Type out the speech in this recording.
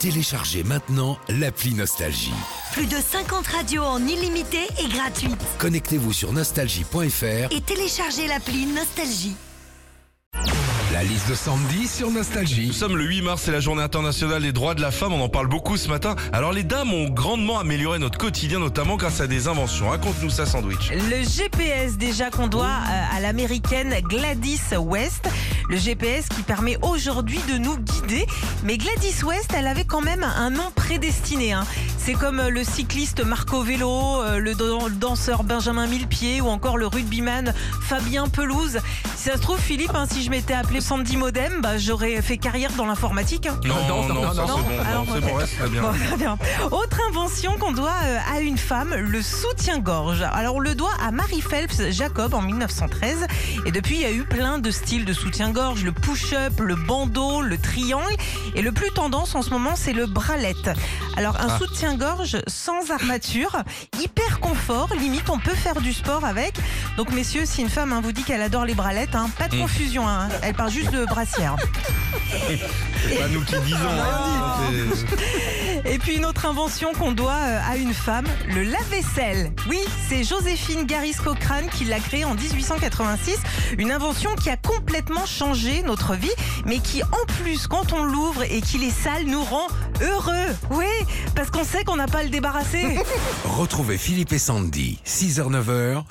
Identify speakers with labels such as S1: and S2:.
S1: Téléchargez maintenant l'appli Nostalgie.
S2: Plus de 50 radios en illimité et gratuite.
S1: Connectez-vous sur nostalgie.fr,
S2: Et téléchargez l'appli Nostalgie.
S1: la liste de Sandy sur Nostalgie.
S3: Nous sommes le 8 mars, c'est la journée internationale des droits de la femme, on en parle beaucoup ce matin. Alors les dames ont grandement amélioré notre quotidien, notamment grâce à des inventions. Raconte-nous ça, Sandwich.
S4: Le GPS déjà qu'on doit euh, à l'américaine Gladys West. Le GPS qui permet aujourd'hui de nous guider. Mais Gladys West, elle avait quand même un nom prédestiné. hein. C'est comme euh, le cycliste Marco Vélo, euh, le dan- le danseur Benjamin Millepied ou encore le rugbyman Fabien Pelouse. Si ça se trouve, Philippe, hein, si je m'étais appelé Sandy Modem, bah, j'aurais fait carrière dans l'informatique. hein.
S3: Non, non, non,
S4: Alors,
S3: non, c'est bon, reste très bien.
S4: Bon, très bien. Autre invention qu'on doit euh, à une femme, le soutien-gorge. Alors on le doit à Marie Phelps Jacob en 1913. Et depuis, il y a eu plein de styles de soutien-gorge, le push-up, le bandeau, le triangle. Et le plus tendance en ce moment, c'est le bralette. Alors un
S3: Ah.
S4: soutien-gorge sans armature, hyper confort, limite on peut faire du sport avec. Donc messieurs, si une femme hein, vous dit qu'elle adore les bralettes, hein, pas de
S3: Mm.
S4: confusion, hein, elle parle juste de brassière.
S3: C'est pas nous qui disons.
S4: Et puis une autre invention qu'on doit euh, à une femme, le lave-vaisselle. Oui, c'est Joséphine Garis Cochrane qui l'a créé en 1886. Une invention qui a complètement changé notre vie, mais qui en plus, quand on l'ouvre et qu'il est sale, nous rend heureux. Oui, parce qu'on sait qu'on n'a pas à le débarrasser.
S1: Retrouvez Philippe et Sandy, 6h-9h